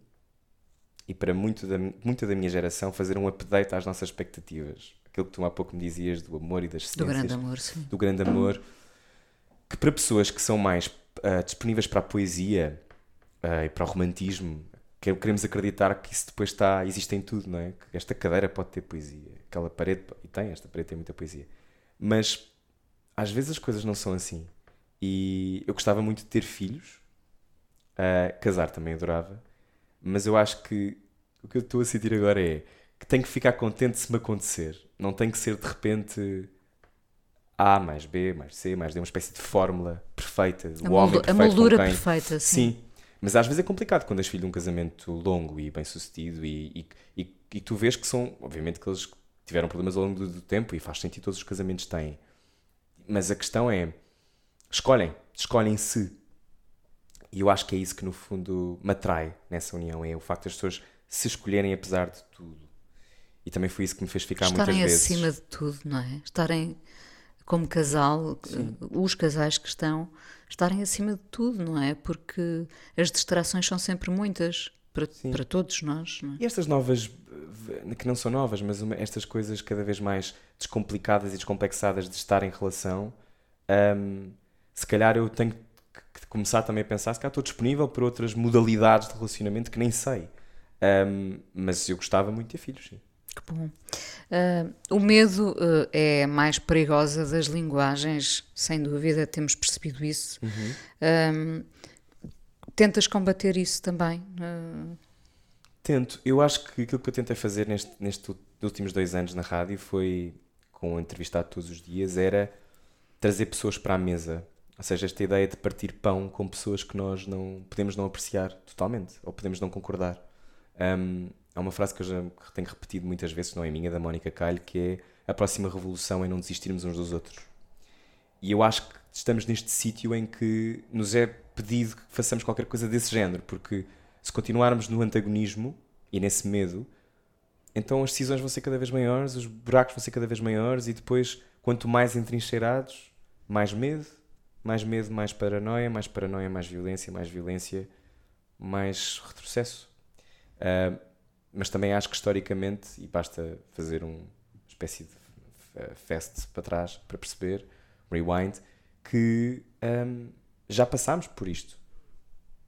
e para muito da, muita da minha geração fazer um update às nossas expectativas. Aquilo que tu há pouco me dizias do amor e das Do ciências. grande amor, sim. do grande amor, que para pessoas que são mais ah, disponíveis para a poesia ah, e para o romantismo, queremos acreditar que isso depois está, existe em tudo, não é? Que esta cadeira pode ter poesia, aquela parede, e tem, esta parede tem muita poesia. Mas às vezes as coisas não são assim. E eu gostava muito de ter filhos, ah, casar também adorava, mas eu acho que o que eu estou a sentir agora é que tenho que ficar contente se me acontecer. Não tem que ser de repente A mais B mais C mais D, uma espécie de fórmula perfeita, A, homem moldu- a perfeito com moldura perfeita, sim. Sim, mas às vezes é complicado quando és filho de um casamento longo e bem sucedido e, e, e, e tu vês que são, obviamente que eles tiveram problemas ao longo do, do tempo e faz sentido todos os casamentos têm. Mas a questão é, escolhem, escolhem-se. E eu acho que é isso que no fundo me atrai nessa união, é o facto das pessoas se escolherem apesar de tudo. E também foi isso que me fez ficar Estarem muitas vezes. acima de tudo, não é? Estarem como casal, os casais que estão, estarem acima de tudo, não é? Porque as distrações são sempre muitas para, para todos nós, não é? E estas novas, eh, que não são novas, mas uma- estas coisas cada vez mais descomplicadas e descomplexadas de estar em relação, hum, se calhar eu tenho que começar também a pensar, se calhar estou disponível para outras modalidades de relacionamento que nem sei. Hum, mas eu gostava muito de ter filhos, sim. Que bom. Ah, o medo ah, é a mais perigosa das linguagens, sem dúvida, temos percebido isso. Ah, tentas combater isso também? Tento. Eu acho que aquilo que eu tentei fazer neste, nestes últimos dois anos na rádio foi, com o entrevistado todos os dias, era trazer pessoas para a mesa. Ou seja, esta ideia de partir pão com pessoas que nós não podemos não apreciar totalmente, ou podemos não concordar. Hum, há uma frase que eu já tenho repetido muitas vezes, não é minha, da Mónica Calho, que é a próxima revolução é não desistirmos uns dos outros. E eu acho que estamos neste sítio em que nos é pedido que façamos qualquer coisa desse género, porque se continuarmos no antagonismo e nesse medo, então as decisões vão ser cada vez maiores, os buracos vão ser cada vez maiores e depois, quanto mais entrincheirados, mais medo, mais medo, mais paranoia, mais paranoia, mais violência, mais violência, mais retrocesso. Ah, mas também acho que historicamente, e basta fazer um- uma espécie de f- fast para trás para perceber, rewind, que ahm, já passámos por isto.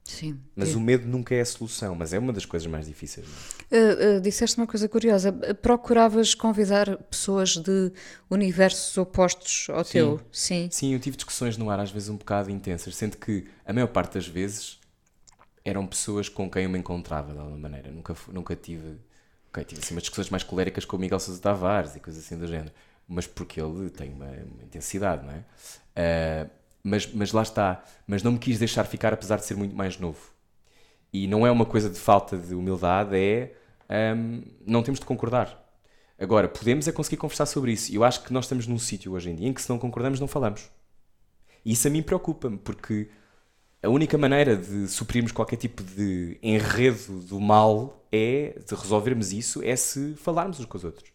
sim. Mas É. o medo nunca é a solução, mas é uma das coisas mais difíceis. Uh, uh, disseste uma coisa curiosa. Procuravas convidar pessoas de universos opostos ao Sim. teu? Sim. Sim, eu tive discussões no ar às vezes um bocado intensas, sendo que a maior parte das vezes eram pessoas com quem eu me encontrava de alguma maneira. Nunca, nunca tive. ok, tive assim umas discussões mais coléricas com o Miguel Sousa Tavares e coisas assim do género. Mas porque ele tem uma, uma intensidade, não é? Ah, mas, mas lá está. Mas não me quis deixar ficar, apesar de ser muito mais novo. E não é uma coisa de falta de humildade, é. ahm, não temos de concordar. Agora, podemos é conseguir conversar sobre isso. Eu acho que nós estamos num sítio hoje em dia em que se não concordamos, não falamos. E isso a mim preocupa-me, porque a única maneira de suprirmos qualquer tipo de enredo do mal é, de resolvermos isso, é se falarmos uns com os outros.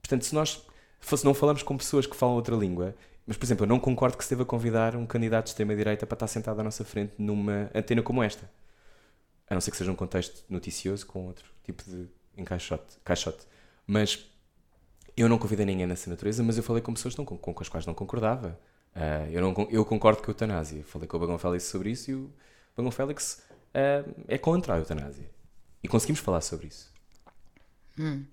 Portanto, se nós se não falamos com pessoas que falam outra língua, mas, por exemplo, eu não concordo que se deva convidar um candidato de extrema-direita para estar sentado à nossa frente numa antena como esta. A não ser que seja um contexto noticioso com outro tipo de encaixote. Caixote. Mas eu não convidei ninguém nessa natureza, mas eu falei com pessoas não- com, com as quais não concordava. Ah, eu, não, eu concordo com a eutanásia. Falei com o Bagão Félix sobre isso e o Bagão Félix ah, é contra a eutanásia. E conseguimos falar sobre isso. Hum,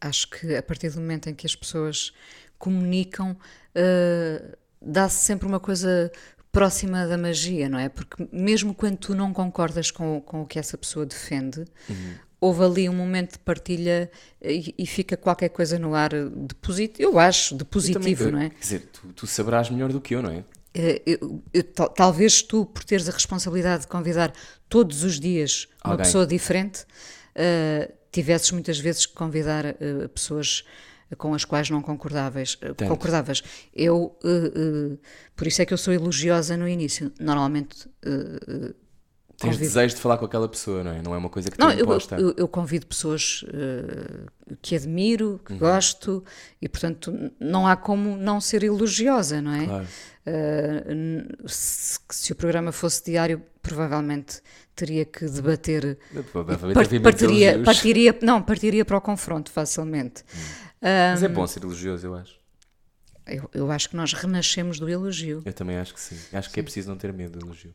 acho que a partir do momento em que as pessoas comunicam, uh, dá-se sempre uma coisa próxima da magia, não é? Porque mesmo quando tu não concordas com, com o que essa pessoa defende, houve ali um momento de partilha e, e fica qualquer coisa no ar de positivo, eu acho, de positivo, Também, não é? Quer dizer, tu, tu saberás melhor do que eu, não é? Eh, eu- eu- tal- talvez tu, por teres a responsabilidade de convidar todos os dias uma Alguém. pessoa diferente, eh, tivesses muitas vezes que convidar eh, pessoas com as quais não concordavas. eh, Tanto. concordavas. Eu, eh, eh, por isso é que eu sou elogiosa no início. Normalmente. Tens convido- desejo de falar com aquela pessoa, não é? Não é uma coisa que te não, é eu, eu, imposta. eu- eu convido pessoas eh, que admiro, Uhum. que gosto, e portanto não há como não ser elogiosa, não é? Claro. Uh, se, se o programa fosse diário, provavelmente teria que debater. Provavelmente partiria, partiria, não, partiria para o confronto facilmente. Mas é bom ser elogioso, eu acho. Eu, eu acho que nós renascemos do elogio. Eu também acho que sim. Acho que é preciso não ter medo do elogio.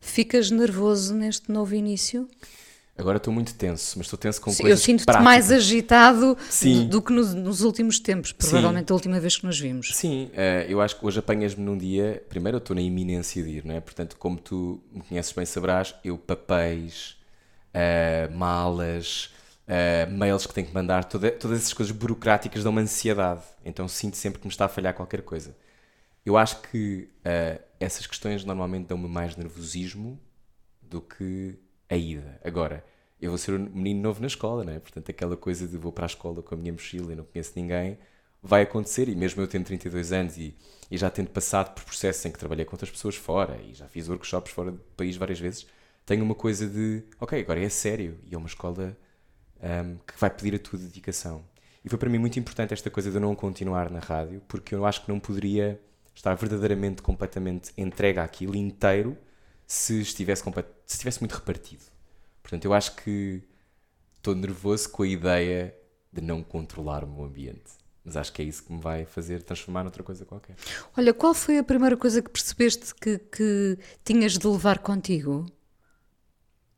Ficas nervoso neste novo início? Agora estou muito tenso, mas estou tenso com Sim, coisas eu sinto-te mais agitado Sim. do, do que nos, nos últimos tempos, provavelmente a última vez que nos vimos. Sim, eh, eu acho que hoje apanhas-me num dia. Primeiro, eu estou na iminência de ir, não é? Portanto, como tu me conheces bem, saberás, eu papéis, eh, malas, eh, mails que tenho que mandar, toda- todas essas coisas burocráticas dão-me ansiedade. Então sinto sempre que me está a falhar qualquer coisa. Eu acho que eh, essas questões normalmente dão-me mais nervosismo do que a ida. Agora, eu vou ser um menino novo na escola, não é? Portanto, aquela coisa de vou para a escola com a minha mochila e não conheço ninguém, vai acontecer. E mesmo eu tendo 32 anos e, e já tendo passado por processos em que trabalhei com outras pessoas fora e já fiz workshops fora do país várias vezes, tenho uma coisa de, ok, agora é sério e é uma escola um, que vai pedir a tua dedicação. E foi para mim muito importante esta coisa de eu não continuar na rádio, porque eu acho que não poderia estar verdadeiramente, completamente entregue àquilo inteiro se estivesse, se estivesse muito repartido. Portanto, eu acho que estou nervoso com a ideia de não controlar o meu ambiente. Mas acho que é isso que me vai fazer transformar noutra coisa qualquer. Olha, qual foi a primeira coisa que percebeste que, que tinhas de levar contigo?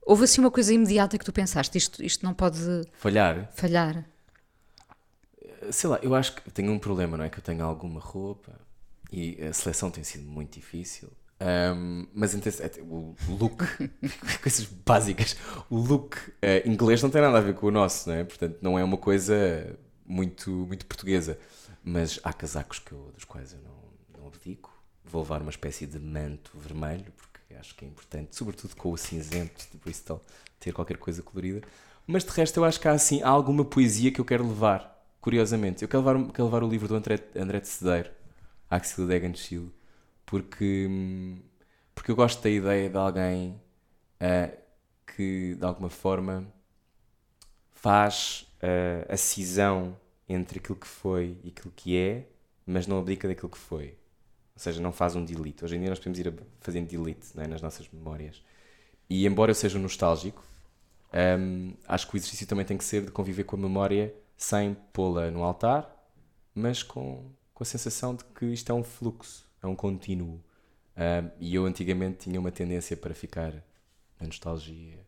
Houve assim uma coisa imediata que tu pensaste, isto, isto não pode Falhar? falhar. Sei lá, eu acho que tenho um problema, não é? Que eu tenho alguma roupa e a seleção tem sido muito difícil. Ahm, mas então, é, o look, coisas básicas, o look eh, inglês não tem nada a ver com o nosso, não é? Portanto, não é uma coisa muito, muito portuguesa. Mas há casacos que eu- dos quais eu não, não abdico. Vou levar uma espécie de manto vermelho, porque acho que é importante, sobretudo com o cinzento de Bristol, ter qualquer coisa colorida. Mas de resto, eu acho que há assim alguma poesia que eu quero levar, curiosamente. Eu quero levar, quero levar o livro do André, André de Cedeiro, Axel Degenschil, porque, porque eu gosto da ideia de alguém ah, que, de alguma forma, faz ah, a cisão entre aquilo que foi e aquilo que é, mas não abdica daquilo que foi. Ou seja, não faz um delete. Hoje em dia nós podemos ir fazendo delete é, nas nossas memórias. E embora eu seja um nostálgico, hum, acho que o exercício também tem que ser de conviver com a memória sem pô-la no altar, mas com, com a sensação de que isto é um fluxo, é um contínuo. Hum, e eu antigamente tinha uma tendência para ficar na nostalgia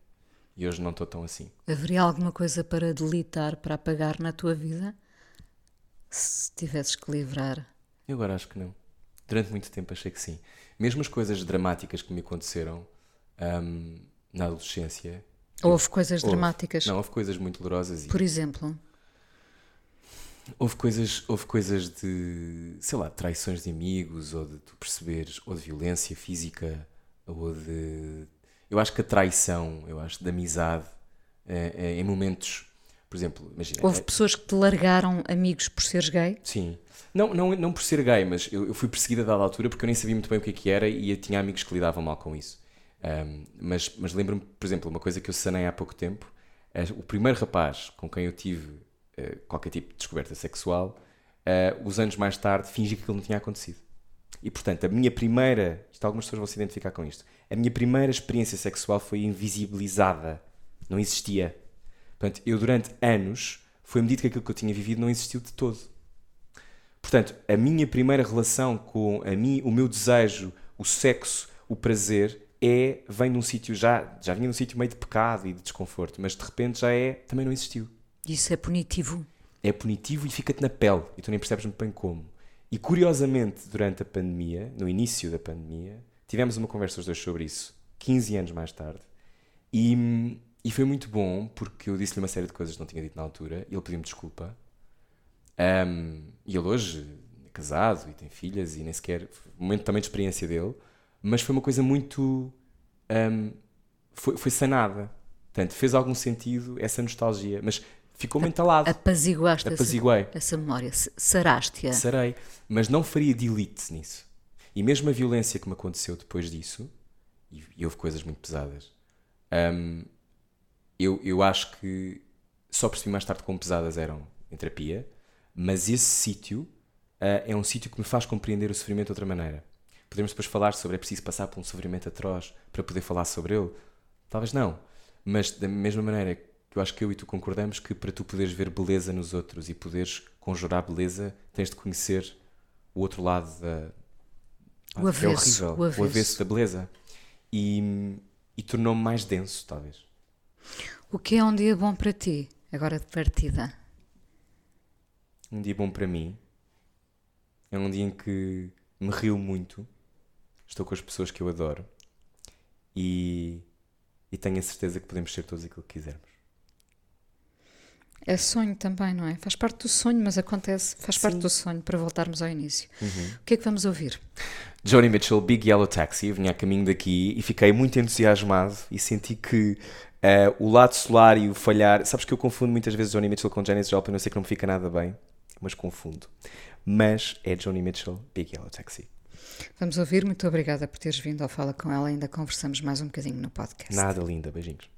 e hoje não estou tão assim. Haveria alguma coisa para deletar, para apagar na tua vida? Se tivesses que livrar. Eu agora acho que não. Durante muito tempo achei que sim. Mesmo as coisas dramáticas que me aconteceram hum, na adolescência. Houve coisas Houve. dramáticas. Não, houve coisas muito dolorosas e Por exemplo, houve coisas, houve coisas de, sei lá, traições de amigos ou de tu perceberes, ou de violência física, ou de. Eu acho que a traição, eu acho, de amizade, é, é em momentos. Por exemplo, imagina. houve é- pessoas que te largaram amigos por seres gay? Sim. Não, não, não por ser gay, mas eu, eu fui perseguida a dada altura porque eu nem sabia muito bem o que é que era e eu tinha amigos que lidavam mal com isso. Ahm, mas mas lembro-me, por exemplo, uma coisa que eu sanei há pouco tempo: é o primeiro rapaz com quem eu tive eh, qualquer tipo de descoberta sexual, eh, uns anos mais tarde, fingi que aquilo não tinha acontecido. E portanto, a minha primeira, isto algumas pessoas vão se identificar com isto, a minha primeira experiência sexual foi invisibilizada, não existia. Portanto, eu durante anos foi-me dito que aquilo que eu tinha vivido não existiu de todo. Portanto, a minha primeira relação com a mim, o meu desejo, o sexo, o prazer, é, vem de um sítio já, já vinha de um sítio meio de pecado e de desconforto, mas de repente já é, também não existiu. Isso é punitivo. É punitivo e fica-te na pele e tu nem percebes muito bem como. E curiosamente, durante a pandemia, no início da pandemia, tivemos uma conversa os dois sobre isso, 15 anos mais tarde, e, e foi muito bom porque eu disse-lhe uma série de coisas que não tinha dito na altura e ele pediu-me desculpa. Um, e ele hoje é casado e tem filhas e nem sequer. Um momento também de experiência dele, mas foi uma coisa muito. um, foi, foi sanada. Portanto, fez algum sentido essa nostalgia, mas ficou mentalado. Apaziguaste essa, Apaziguei. essa memória. S- Saraste-a. Sarei. Mas não faria delete nisso. E mesmo a violência que me aconteceu depois disso, e, e houve coisas muito pesadas, hum, eu, eu acho que só percebi mais tarde como pesadas eram em terapia, mas esse sítio ah, é um sítio que me faz compreender o sofrimento de outra maneira. Podemos depois falar sobre é preciso passar por um sofrimento atroz para poder falar sobre ele? Talvez não. Mas da mesma maneira que eu acho que eu e tu concordamos que para tu poderes ver beleza nos outros e poderes conjurar beleza, tens de conhecer o outro lado da. O é avesso, horrível, o avesso. da beleza. E, e tornou-me mais denso, talvez. O que é um dia bom para ti, agora de partida? Um dia bom para mim é um dia em que me rio muito, estou com as pessoas que eu adoro e, e tenho a certeza que podemos ser todos aquilo que quisermos. É sonho também, não é? Faz parte do sonho, mas acontece, faz parte Sim. do sonho para voltarmos ao início. Uhum. O que é que vamos ouvir? Joni Mitchell, Big Yellow Taxi, eu vinha a caminho daqui e fiquei muito entusiasmado e senti que eh, o lado solar e o falhar. Sabes que eu confundo muitas vezes Joni Mitchell com Janis Joplin, eu sei que não me fica nada bem, mas confundo. Mas é Joni Mitchell, Big Yellow Taxi. Vamos ouvir. Muito obrigada por teres vindo ao Fala com ela. Ainda conversamos mais um bocadinho no podcast. Nada linda, beijinhos.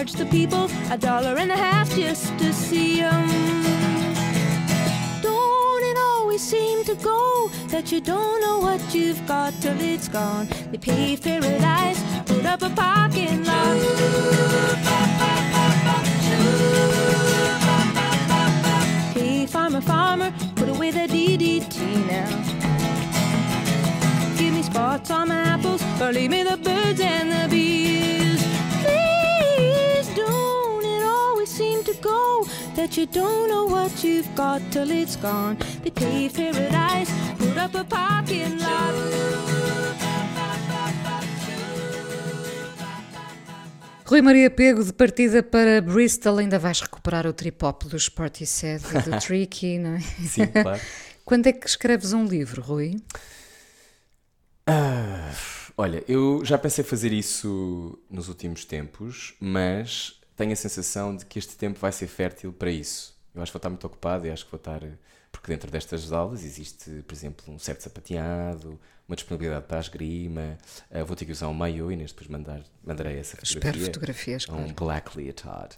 charge the people a dollar and a half just to see 'em. Don't it always seem to go that you don't know what you've got till it's gone? They paved paradise, put up a parking lot. Hey, farmer, farmer, put away the DDT now. You don't know what you've got till it's gone. They paved paradise, put up a parking lot. Rui Maria Pego, de partida para Bristol, ainda vais recuperar o tripop do Sporty Set e do Tricky, não é? Sim, claro. Quando é que escreves um livro, Rui? Ah, olha, eu já pensei fazer isso nos últimos tempos, mas tenho a sensação de que este tempo vai ser fértil para isso. Eu acho que vou estar muito ocupado e acho que vou estar. Porque dentro destas aulas existe, por exemplo, um certo sapateado, uma disponibilidade para a esgrima. ah, vou ter que usar um maillot e neste depois mandar, mandarei essa Espero fotografia. fotografias, um claro. black leotard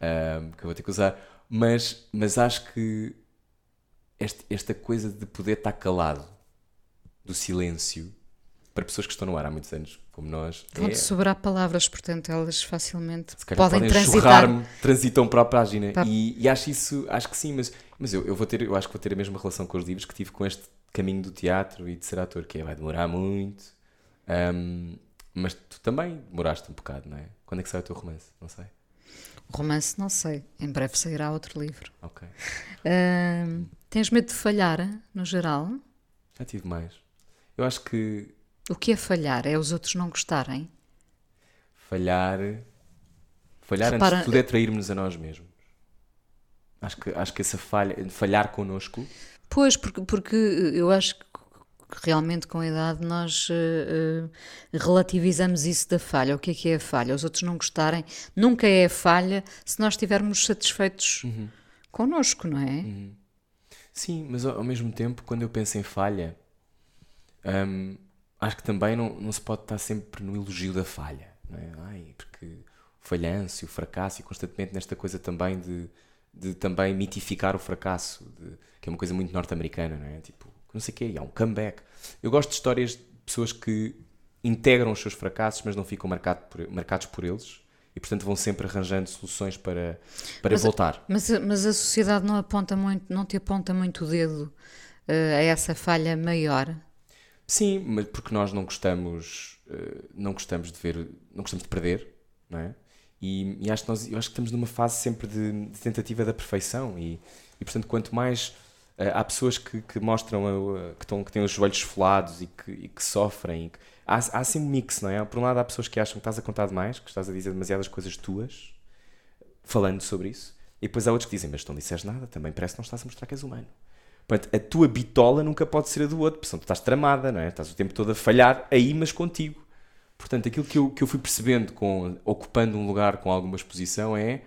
um, que eu vou ter que usar. Mas, mas acho que este- esta coisa de poder estar calado, do silêncio, para pessoas que estão no ar há muitos anos, como nós, é, Vão-te sobrar palavras, portanto, elas facilmente se calhar podem podem transitar. churrar-me, transitam para a página. Tá. E, e acho isso, acho que sim, mas, mas eu, eu vou ter, eu acho que vou ter a mesma relação com os livros que tive com este caminho do teatro e de ser ator, que é, vai demorar muito. Um, mas tu também demoraste um bocado, não é? Quando é que sai o teu romance? Não sei. Romance, não sei. Em breve sairá outro livro. Ok. Tens medo de falhar, no geral? Já tive mais. Eu acho que O que é falhar? É os outros não gostarem? falhar. Falhar Repara- antes de tudo é trairmos a nós mesmos. Acho que, acho que essa falha, falhar connosco, Pois, porque, porque eu acho que realmente com a idade nós eh, eh, relativizamos isso da falha. O que é que é a falha? Os outros não gostarem. Nunca é a falha se nós estivermos satisfeitos Uhum. connosco, não é? Sim, mas ao ao mesmo tempo, quando eu penso em falha, hum, acho que também não, não se pode estar sempre no elogio da falha. Não é? Ai, porque o falhanço e o fracasso, e constantemente nesta coisa também de, de também mitificar o fracasso, de- que é uma coisa muito norte-americana, não é? Tipo, não sei o quê, há um comeback. Eu gosto de histórias de pessoas que integram os seus fracassos, mas não ficam marcado por- marcados por eles. E portanto vão sempre arranjando soluções para, para Mas- voltar. Mas, a- mas a sociedade não aponta muito, não te aponta muito o dedo eh, a essa falha maior. Sim, mas porque nós não gostamos, eh, não gostamos de ver, não gostamos de perder, não é? E, e acho que nós, eu acho que estamos numa fase sempre de, de tentativa da perfeição e, e portanto quanto mais eh, há pessoas que, que mostram a- que, estão, que têm os joelhos esfolados e que, e que sofrem, que- há, há assim um mix, não é? Por um lado há pessoas que acham que estás a contar demais, que estás a dizer demasiadas coisas tuas, falando sobre isso, e depois há outros que dizem, mas tu não disseste nada, também parece que não estás a mostrar que és humano. A tua bitola nunca pode ser a do outro, porque tu estás tramada, não é? Estás o tempo todo a falhar aí, mas contigo. Portanto, aquilo que eu, que eu fui percebendo com ocupando um lugar com alguma exposição é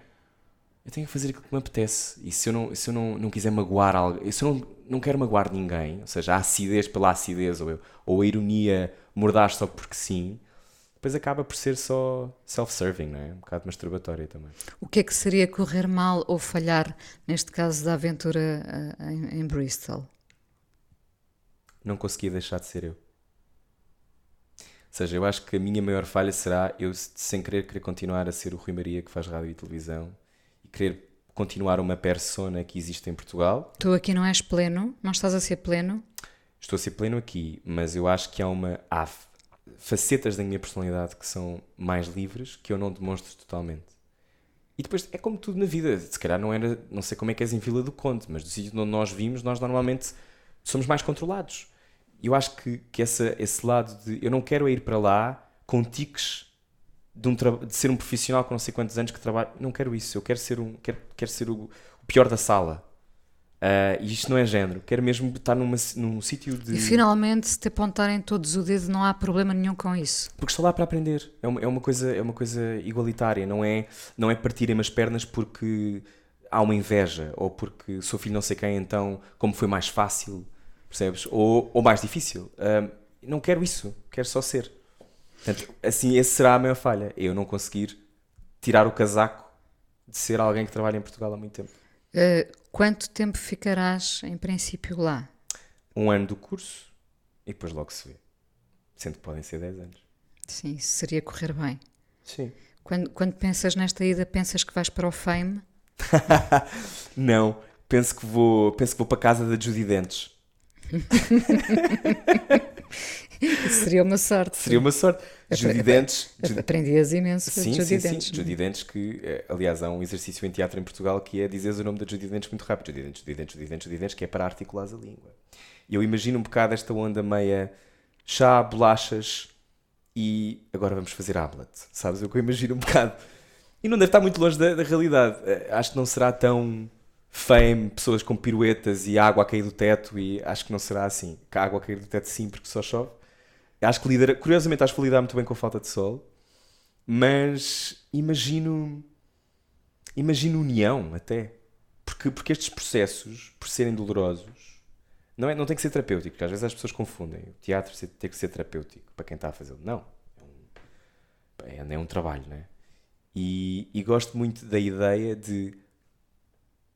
eu tenho que fazer aquilo que me apetece. E se eu não, se eu não, não quiser magoar alguém, se eu não, não quero magoar ninguém, ou seja, a acidez pela acidez ou, eu- ou a ironia mordaz só porque sim, depois acaba por ser só self-serving, não é? Um bocado masturbatória também. O que é que seria correr mal ou falhar, neste caso da aventura eh, em, em Bristol? não conseguia deixar de ser eu. Ou seja, eu acho que a minha maior falha será eu, sem querer, querer continuar a ser o Rui Maria que faz rádio e televisão e querer continuar uma persona que existe em Portugal. Tu aqui não és pleno, não estás a ser pleno. Estou a ser pleno aqui, mas eu acho que há uma há facetas da minha personalidade que são mais livres que eu não demonstro totalmente. E depois é como tudo na vida, se calhar não era, não sei como é que és em Vila do Conde, mas do sítio onde nós vimos, nós normalmente somos mais controlados. Eu acho que, que essa, esse lado de eu não quero é ir para lá com tiques de, um de ser um profissional com não sei quantos anos que trabalha. Não quero isso, eu quero ser, um, quero, quero ser o, o pior da sala. Ah, e isto não é género, quero mesmo estar numa, num sítio de. E finalmente, se te apontarem todos o dedo, não há problema nenhum com isso. Porque estou lá para aprender. É uma, é uma, coisa, é uma coisa igualitária. Não é, não é partirem as pernas porque há uma inveja ou porque sou filho não sei quem, então como foi mais fácil, percebes? Ou, ou mais difícil. Ahm, não quero isso. Quero só ser. Portanto, assim, esse será a maior falha. Eu não conseguir tirar o casaco de ser alguém que trabalha em Portugal há muito tempo. Eh, quanto tempo ficarás, em princípio, lá? Um ano do curso e depois logo se vê. Sendo que podem ser 10 anos. Sim, isso seria correr bem. Sim. Quando, quando pensas nesta ida, pensas que vais para o Fame? Não, penso que vou, penso que vou para a casa da Judy Dentes. Isso seria uma sorte. Seria uma sorte. Judy Dentes. Aprendias imenso Sim, Judy sim, sim. Dench, não é? Judy Dentes, que eh, aliás há um exercício em teatro em Portugal que é dizeres o nome da Judy Dentes muito rápido. Judy Dentes, Judy Dentes, Judy Dentes, Judy Dentes, que é para articulares a língua. E eu imagino um bocado esta onda meia chá, bolachas e agora vamos fazer Hamlet. Sabes? Eu que eu imagino um bocado. E não deve estar muito longe da, da realidade. Eh, Acho que não será tão fame, pessoas com piruetas e água a cair do teto e acho que não será assim. Que a água a cair do teto sim, porque só chove. Acho que lidera, curiosamente acho que lidar muito bem com a falta de sol, mas imagino imagino união até. Porque, porque estes processos, por serem dolorosos, não, é, não tem que ser terapêutico, porque às vezes as pessoas confundem o teatro tem que ser terapêutico para quem está a fazê-lo. Não. É um, é, é um trabalho, não é? E, e gosto muito da ideia de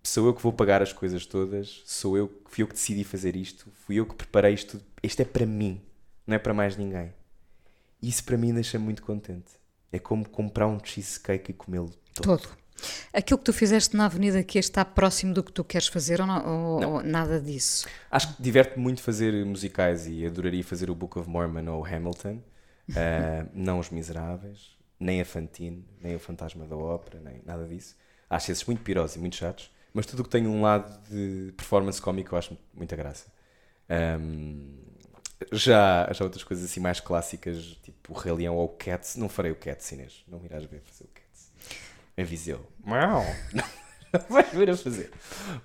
sou eu que vou pagar as coisas todas, sou eu, fui eu que decidi fazer isto, fui eu que preparei isto, isto é para mim, não é para mais ninguém. Isso para mim deixa-me muito contente. É como comprar um cheesecake e comê-lo todo. Todo. Aquilo que tu fizeste na Avenida aqui está próximo do que tu queres fazer ou, não- ou- Não. ou nada disso? Acho que diverte-me muito fazer musicais e adoraria fazer o Book of Mormon ou Hamilton. Ah, não Os Miseráveis, nem a Fantine, nem o Fantasma da Ópera, nem nada disso. Acho esses muito pirosos e muito chatos, mas tudo o que tem um lado de performance cómico eu acho muita graça. Ahm, já, já outras coisas assim mais clássicas, tipo o Rei Leão ou o Cats, não farei o Cats, Inês. Não irás ver fazer o Cats. Em Viseu. Mau. Não vais ver a fazer.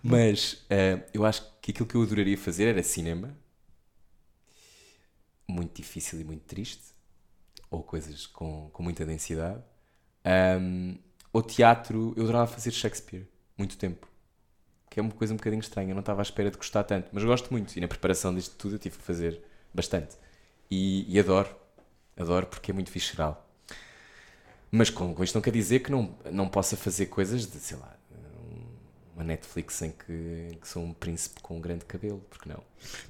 Mas ah, eu acho que aquilo que eu adoraria fazer era cinema. muito difícil e muito triste, ou coisas com, com muita densidade. Um, o teatro, eu adorava fazer Shakespeare, muito tempo. Que é uma coisa um bocadinho estranha, eu não estava à espera de gostar tanto, mas gosto muito. E na preparação disto tudo eu tive que fazer bastante. E, e adoro, adoro porque é muito visceral. Mas com, com isto não quer dizer que não, não possa fazer coisas de, sei lá, uma Netflix em que, que sou um príncipe com um grande cabelo, porque não?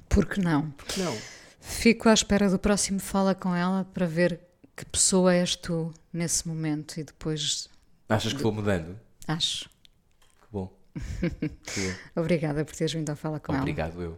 Porque não? Porque não? Fico à espera do próximo Fala com ela para ver que pessoa és tu nesse momento e depois. Achas que vou mudando? Acho. Que bom. Que bom. Obrigada por teres vindo a falar com Obrigado, eu.